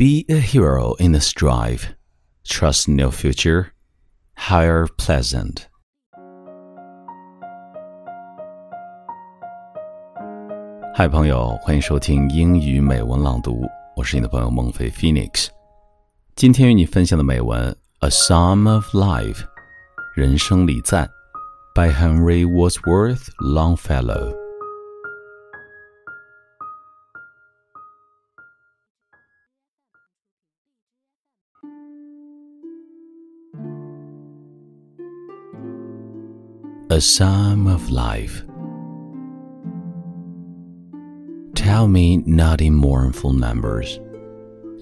Be a hero in the strive. Trust no future. Hire pleasant. Hi，朋友，欢迎收听英语美文朗读，我是你的朋友孟飞 Phoenix。今天与你分享的美文《A Psalm of Life》，人生礼赞，by Henry Wadsworth Longfellow。A Psalm of Life. Tell me not in mournful numbers,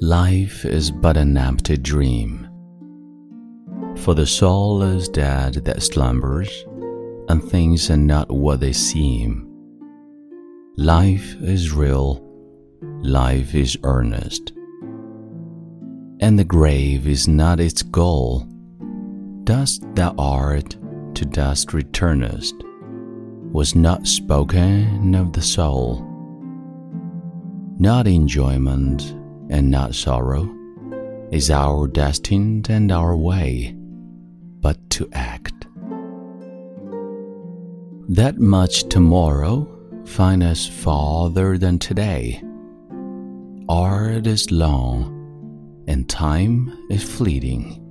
life is but an empty dream. For the soul is dead that slumbers, and things are not what they seem. Life is real, life is earnest, and the grave is not its goal. Dust thou art to dust returnest was not spoken of the soul. Not enjoyment and not sorrow is our destined and our way, but to act. That much tomorrow find us farther than today. Art is long, and time is fleeting.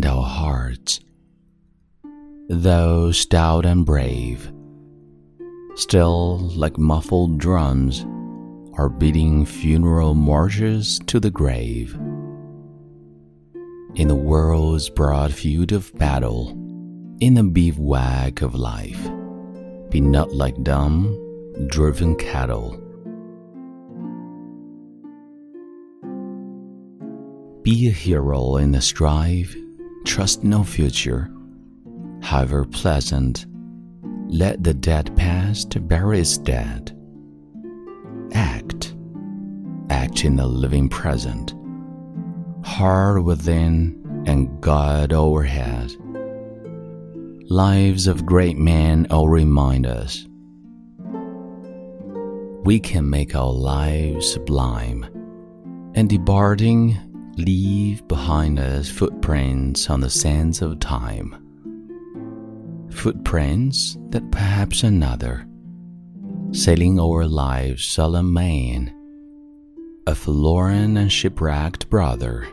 And our hearts, though stout and brave, still like muffled drums, are beating funeral marches to the grave. In the world's broad field of battle, in the bivouac of life, be not like dumb, driven cattle. Be a hero in the strife Trust no future, however pleasant. Let the dead past bury its dead. Act, act in the living present. Heart within and God overhead. Lives of great men all remind us. We can make our lives sublime, and departing leave behind us footprints on the sands of time. Footprints that perhaps another, sailing over life's solemn main, a forlorn and shipwrecked brother,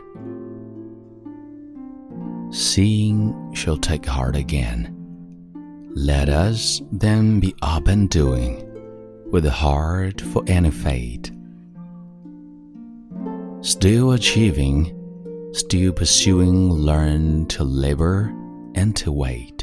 seeing shall take heart again. Let us then be up and doing, with a heart for any fate Still achieving, still pursuing, learn to labor and to wait.